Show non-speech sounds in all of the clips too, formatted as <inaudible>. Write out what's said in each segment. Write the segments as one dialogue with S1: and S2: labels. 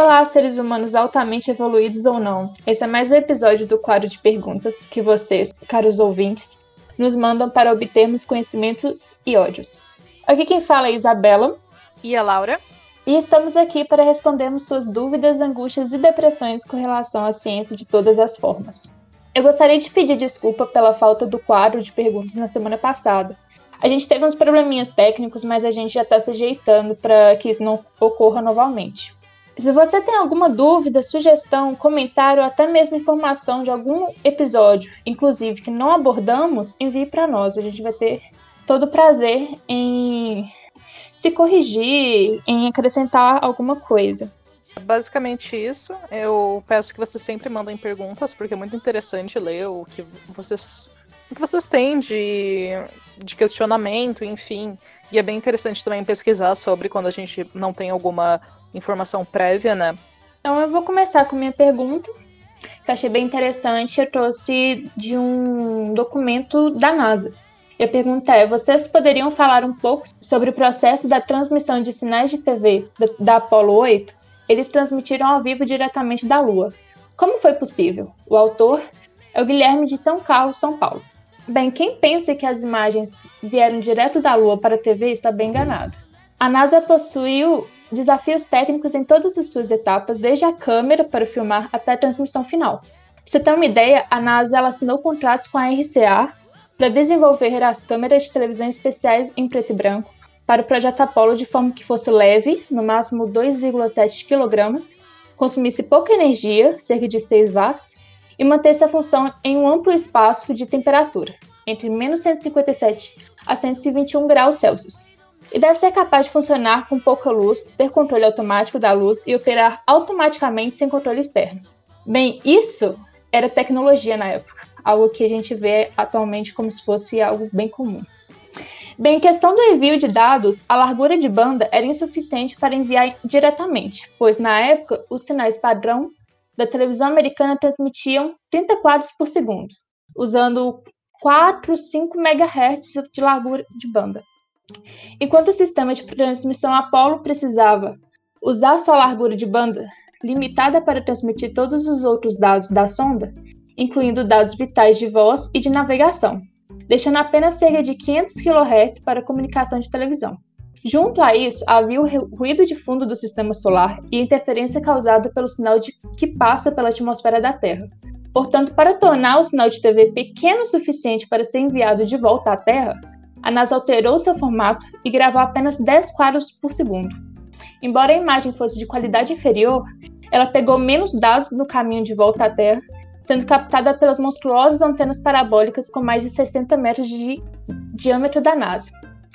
S1: Olá, seres humanos altamente evoluídos ou não. Esse é mais um episódio do quadro de perguntas que vocês, caros ouvintes, nos mandam para obtermos conhecimentos e ódios. Aqui quem fala é Isabela.
S2: E a Laura.
S1: E estamos aqui para respondermos suas dúvidas, angústias e depressões com relação à ciência de todas as formas. Eu gostaria de pedir desculpa pela falta do quadro de perguntas na semana passada. A gente teve uns probleminhas técnicos, mas a gente já está se ajeitando para que isso não ocorra novamente. Se você tem alguma dúvida, sugestão, comentário ou até mesmo informação de algum episódio, inclusive que não abordamos, envie para nós. A gente vai ter todo o prazer em se corrigir, em acrescentar alguma coisa.
S2: Basicamente isso. Eu peço que vocês sempre mandem perguntas, porque é muito interessante ler o que vocês, que vocês têm de, de questionamento, enfim. E é bem interessante também pesquisar sobre quando a gente não tem alguma informação prévia, né?
S1: Então eu vou começar com minha pergunta, que eu achei bem interessante. Eu trouxe de um documento da NASA. E a pergunta é: vocês poderiam falar um pouco sobre o processo da transmissão de sinais de TV da, da Apollo 8? Eles transmitiram ao vivo diretamente da Lua. Como foi possível? O autor é o Guilherme de São Carlos, São Paulo. Bem, quem pensa que as imagens vieram direto da Lua para a TV está bem enganado. A NASA possuiu desafios técnicos em todas as suas etapas, desde a câmera para filmar até a transmissão final. Pra você ter uma ideia, a NASA assinou contratos com a RCA para desenvolver as câmeras de televisão especiais em preto e branco para o projeto Apollo de forma que fosse leve, no máximo 2,7 kg, consumisse pouca energia, cerca de 6 watts, e mantesse a função em um amplo espaço de temperatura, entre menos 157 a 121 graus Celsius. E deve ser capaz de funcionar com pouca luz, ter controle automático da luz e operar automaticamente sem controle externo. Bem, isso era tecnologia na época algo que a gente vê atualmente como se fosse algo bem comum. Bem, em questão do envio de dados, a largura de banda era insuficiente para enviar diretamente, pois na época os sinais padrão da televisão americana transmitiam 30 quadros por segundo, usando 4, 5 MHz de largura de banda. Enquanto o sistema de transmissão Apollo precisava usar sua largura de banda limitada para transmitir todos os outros dados da sonda, incluindo dados vitais de voz e de navegação, deixando apenas cerca de 500 kHz para comunicação de televisão. Junto a isso, havia o ruído de fundo do sistema solar e interferência causada pelo sinal de, que passa pela atmosfera da Terra. Portanto, para tornar o sinal de TV pequeno o suficiente para ser enviado de volta à Terra, a NASA alterou seu formato e gravou apenas 10 quadros por segundo. Embora a imagem fosse de qualidade inferior, ela pegou menos dados no caminho de volta à Terra sendo captada pelas monstruosas antenas parabólicas com mais de 60 metros de diâmetro da NASA.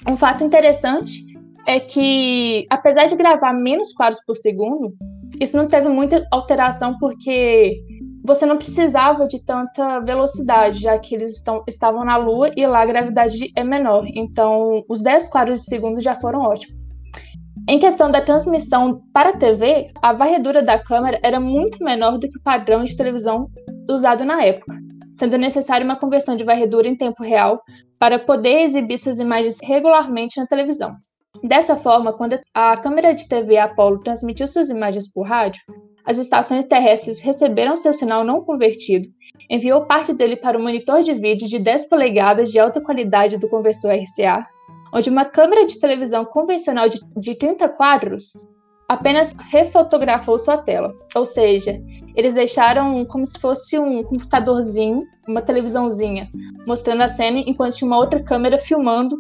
S1: Um fato interessante é que, apesar de gravar menos quadros por segundo, isso não teve muita alteração porque você não precisava de tanta velocidade, já que eles estão, estavam na Lua e lá a gravidade é menor. Então, os 10 quadros de segundo já foram ótimos. Em questão da transmissão para a TV, a varredura da câmera era muito menor do que o padrão de televisão usado na época, sendo necessária uma conversão de varredura em tempo real para poder exibir suas imagens regularmente na televisão. Dessa forma, quando a câmera de TV Apollo transmitiu suas imagens por rádio, as estações terrestres receberam seu sinal não convertido, enviou parte dele para o monitor de vídeo de 10 polegadas de alta qualidade do conversor RCA, onde uma câmera de televisão convencional de, de 30 quadros apenas refotografou sua tela. Ou seja, eles deixaram como se fosse um computadorzinho, uma televisãozinha, mostrando a cena enquanto tinha uma outra câmera filmando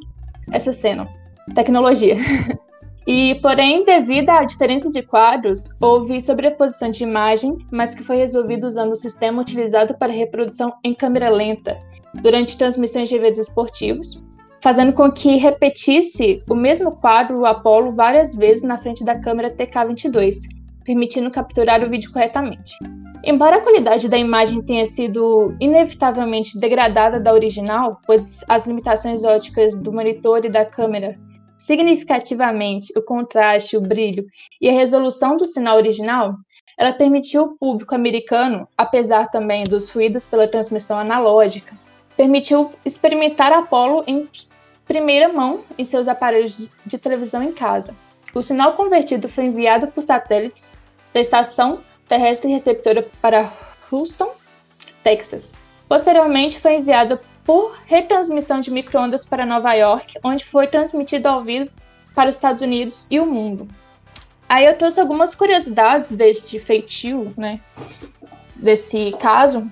S1: essa cena. Tecnologia. <laughs> E, porém, devido à diferença de quadros, houve sobreposição de imagem, mas que foi resolvido usando o sistema utilizado para reprodução em câmera lenta durante transmissões de eventos esportivos, fazendo com que repetisse o mesmo quadro, o Apollo, várias vezes na frente da câmera TK22, permitindo capturar o vídeo corretamente. Embora a qualidade da imagem tenha sido inevitavelmente degradada da original, pois as limitações óticas do monitor e da câmera significativamente o contraste, o brilho e a resolução do sinal original, ela permitiu ao público americano, apesar também dos ruídos pela transmissão analógica, permitiu experimentar Apollo em primeira mão em seus aparelhos de televisão em casa. O sinal convertido foi enviado por satélites da estação terrestre receptora para Houston, Texas. Posteriormente, foi enviado por retransmissão de microondas para Nova York, onde foi transmitido ao vivo para os Estados Unidos e o mundo. Aí eu trouxe algumas curiosidades deste feitio, né? Desse caso.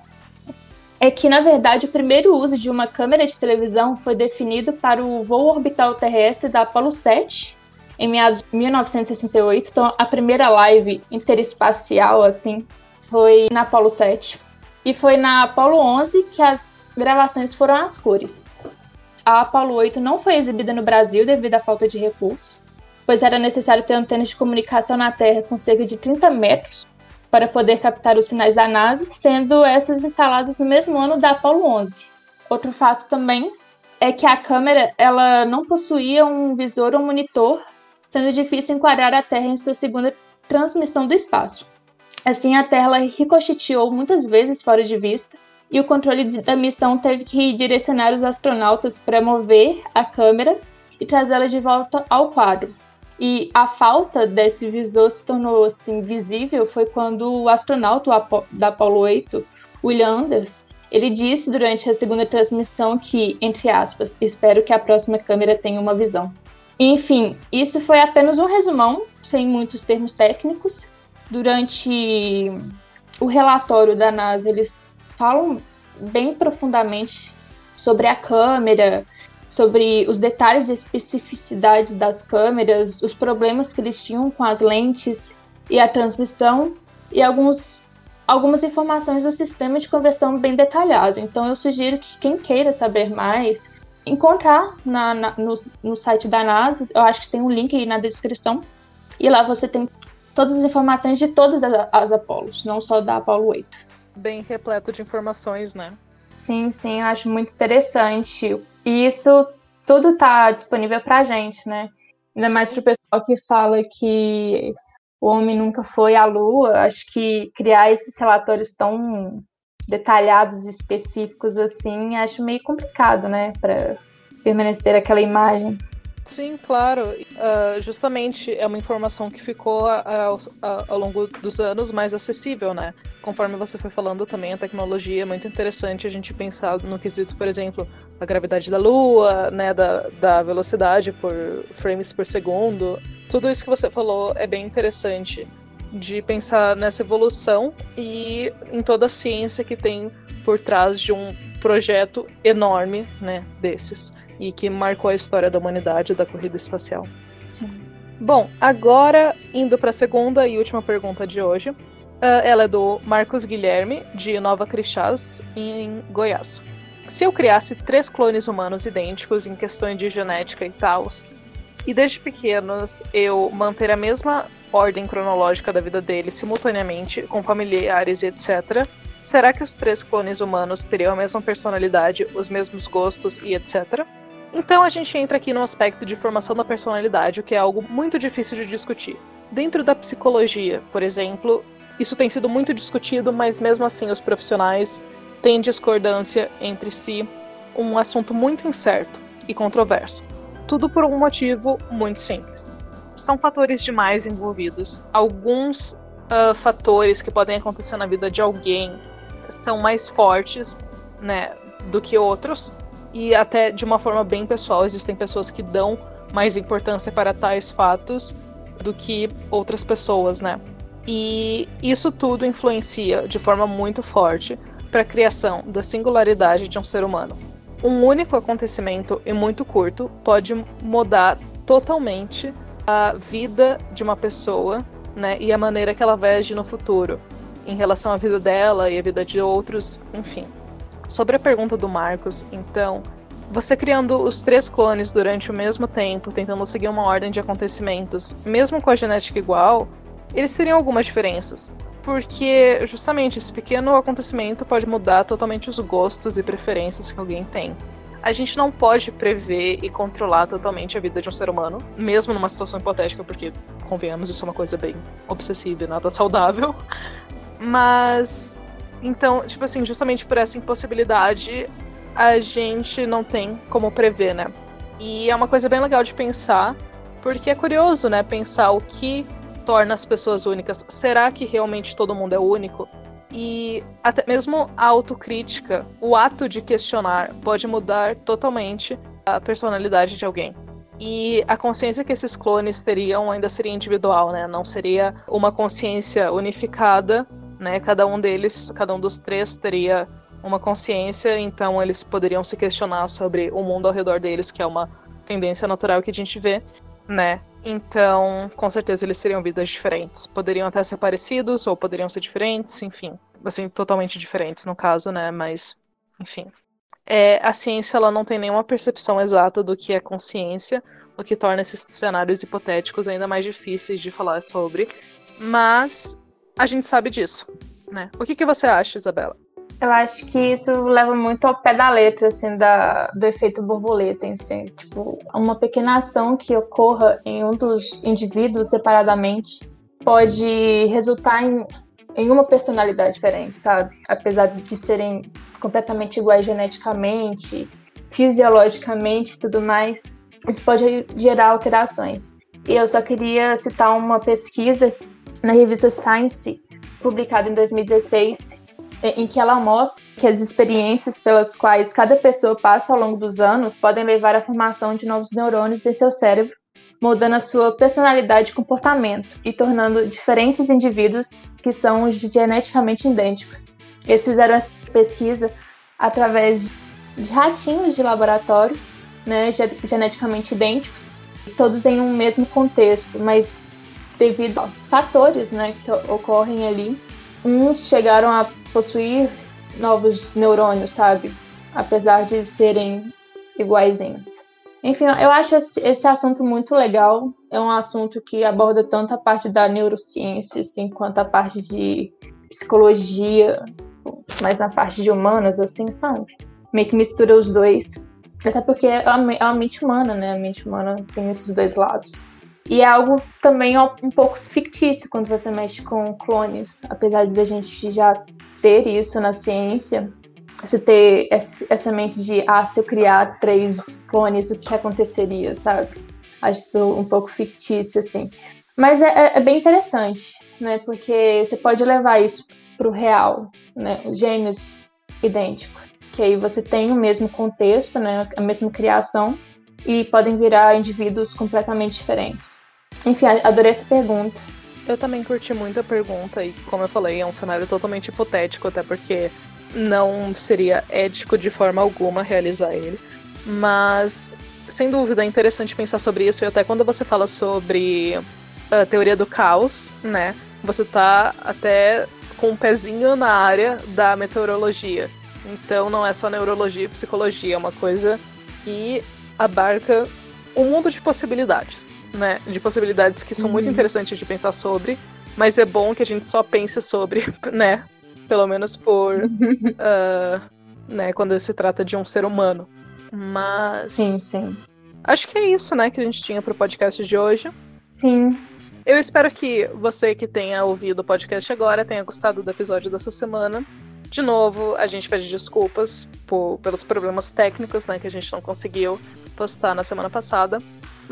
S1: É que, na verdade, o primeiro uso de uma câmera de televisão foi definido para o voo orbital terrestre da Apollo 7, em meados de 1968. Então, a primeira live interespacial, assim, foi na Apollo 7. E foi na Apollo 11 que as gravações foram às cores. A Apollo 8 não foi exibida no Brasil devido à falta de recursos, pois era necessário ter antenas de comunicação na Terra com cerca de 30 metros para poder captar os sinais da NASA, sendo essas instaladas no mesmo ano da Apollo 11. Outro fato também é que a câmera ela não possuía um visor ou monitor, sendo difícil enquadrar a Terra em sua segunda transmissão do espaço. Assim, a Terra ricocheteou muitas vezes fora de vista, e o controle da missão teve que direcionar os astronautas para mover a câmera e trazê-la de volta ao quadro. E a falta desse visor se tornou assim visível foi quando o astronauta da Apollo 8, William Anders, ele disse durante a segunda transmissão que, entre aspas, espero que a próxima câmera tenha uma visão. Enfim, isso foi apenas um resumão, sem muitos termos técnicos. Durante o relatório da NASA, eles falam bem profundamente sobre a câmera, sobre os detalhes e especificidades das câmeras, os problemas que eles tinham com as lentes e a transmissão e alguns, algumas informações do sistema de conversão bem detalhado. Então eu sugiro que quem queira saber mais encontrar na, na, no, no site da NASA, eu acho que tem um link aí na descrição, e lá você tem todas as informações de todas as, as Apolos, não só da Apollo 8
S2: bem repleto de informações, né?
S1: Sim, sim, eu acho muito interessante. E isso tudo está disponível pra gente, né? Ainda mais pro pessoal que fala que o homem nunca foi à lua. Acho que criar esses relatórios tão detalhados e específicos assim, acho meio complicado, né? Para permanecer aquela imagem.
S2: Sim, claro. Uh, justamente é uma informação que ficou uh, uh, ao longo dos anos mais acessível, né? Conforme você foi falando também, a tecnologia é muito interessante a gente pensar no quesito, por exemplo, da gravidade da Lua, né? Da, da velocidade por frames por segundo. Tudo isso que você falou é bem interessante de pensar nessa evolução e em toda a ciência que tem por trás de um projeto enorme, né, desses e que marcou a história da humanidade da corrida espacial. Sim. Bom, agora indo para a segunda e última pergunta de hoje. Uh, ela é do Marcos Guilherme, de Nova Crixás, em Goiás. Se eu criasse três clones humanos idênticos em questões de genética e tal, e desde pequenos eu manter a mesma ordem cronológica da vida deles simultaneamente, com familiares e etc., será que os três clones humanos teriam a mesma personalidade, os mesmos gostos e etc.? Então a gente entra aqui no aspecto de formação da personalidade, o que é algo muito difícil de discutir. Dentro da psicologia, por exemplo, isso tem sido muito discutido, mas mesmo assim os profissionais têm discordância entre si, um assunto muito incerto e controverso. Tudo por um motivo muito simples. São fatores demais envolvidos. Alguns uh, fatores que podem acontecer na vida de alguém são mais fortes, né, do que outros, e até de uma forma bem pessoal, existem pessoas que dão mais importância para tais fatos do que outras pessoas, né? E isso tudo influencia de forma muito forte para a criação da singularidade de um ser humano. Um único acontecimento e muito curto pode mudar totalmente a vida de uma pessoa, né, e a maneira que ela vai agir no futuro, em relação à vida dela e à vida de outros, enfim. Sobre a pergunta do Marcos, então, você criando os três clones durante o mesmo tempo, tentando seguir uma ordem de acontecimentos, mesmo com a genética igual, eles teriam algumas diferenças. Porque justamente esse pequeno acontecimento pode mudar totalmente os gostos e preferências que alguém tem. A gente não pode prever e controlar totalmente a vida de um ser humano, mesmo numa situação hipotética, porque, convenhamos, isso é uma coisa bem obsessiva e nada saudável. <laughs> Mas então, tipo assim, justamente por essa impossibilidade, a gente não tem como prever, né? E é uma coisa bem legal de pensar, porque é curioso, né? Pensar o que torna as pessoas únicas? Será que realmente todo mundo é único? E até mesmo a autocrítica, o ato de questionar, pode mudar totalmente a personalidade de alguém. E a consciência que esses clones teriam ainda seria individual, né? Não seria uma consciência unificada, né? Cada um deles, cada um dos três teria uma consciência, então eles poderiam se questionar sobre o mundo ao redor deles, que é uma tendência natural que a gente vê, né? Então, com certeza eles teriam vidas diferentes. Poderiam até ser parecidos ou poderiam ser diferentes, enfim, assim, totalmente diferentes no caso, né? Mas, enfim. É, a ciência ela não tem nenhuma percepção exata do que é consciência, o que torna esses cenários hipotéticos ainda mais difíceis de falar sobre. Mas a gente sabe disso, né? O que, que você acha, Isabela?
S1: Eu acho que isso leva muito ao pé da letra, assim, da, do efeito borboleta em si. Tipo, uma pequena ação que ocorra em um dos indivíduos separadamente pode resultar em, em uma personalidade diferente, sabe? Apesar de serem completamente iguais geneticamente, fisiologicamente e tudo mais, isso pode gerar alterações. E eu só queria citar uma pesquisa na revista Science, publicada em 2016, em que ela mostra que as experiências pelas quais cada pessoa passa ao longo dos anos podem levar à formação de novos neurônios em seu cérebro, mudando a sua personalidade e comportamento e tornando diferentes indivíduos que são geneticamente idênticos. Eles fizeram essa pesquisa através de ratinhos de laboratório, né, geneticamente idênticos, todos em um mesmo contexto, mas devido a fatores né, que ocorrem ali, uns chegaram a possuir novos neurônios, sabe? Apesar de serem iguaizinhos. Enfim, eu acho esse assunto muito legal. É um assunto que aborda tanto a parte da neurociência, assim, quanto a parte de psicologia, mais na parte de humanas, assim, sabe? Meio que mistura os dois. Até porque é a mente humana, né? A mente humana tem esses dois lados. E é algo também um pouco fictício quando você mexe com clones, apesar de a gente já ter isso na ciência, você ter essa mente de, ah, se eu criar três clones, o que aconteceria, sabe? Acho isso um pouco fictício, assim. Mas é, é, é bem interessante, né? Porque você pode levar isso para o real, né? Gênios idênticos. Que aí você tem o mesmo contexto, né? A mesma criação, e podem virar indivíduos completamente diferentes. Enfim, adorei essa pergunta.
S2: Eu também curti muito a pergunta e, como eu falei, é um cenário totalmente hipotético, até porque não seria ético de forma alguma realizar ele. Mas, sem dúvida, é interessante pensar sobre isso. E até quando você fala sobre a teoria do caos, né? Você tá até com um pezinho na área da meteorologia. Então não é só neurologia e psicologia, é uma coisa que abarca um mundo de possibilidades, né? De possibilidades que são uhum. muito interessantes de pensar sobre, mas é bom que a gente só pense sobre, <laughs> né? Pelo menos por. uh, <laughs> né, quando se trata de um ser humano. Mas.
S1: Sim, sim.
S2: Acho que é isso, né, que a gente tinha pro podcast de hoje.
S1: Sim.
S2: Eu espero que você que tenha ouvido o podcast agora tenha gostado do episódio dessa semana. De novo, a gente pede desculpas por, pelos problemas técnicos, né, que a gente não conseguiu postar na semana passada.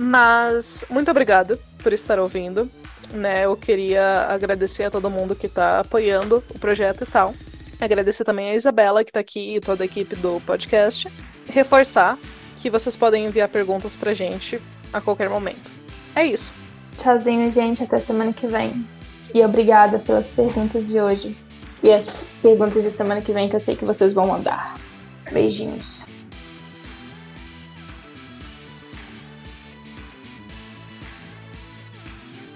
S2: Mas muito obrigada por estar ouvindo. Né, eu queria agradecer a todo mundo que está apoiando o projeto e tal. Agradecer também a Isabela, que está aqui, e toda a equipe do podcast. Reforçar que vocês podem enviar perguntas pra gente a qualquer momento. É isso.
S1: Tchauzinho, gente. Até semana que vem. E obrigada pelas perguntas de hoje. E as perguntas de semana que vem que eu sei que vocês vão mandar. Beijinhos.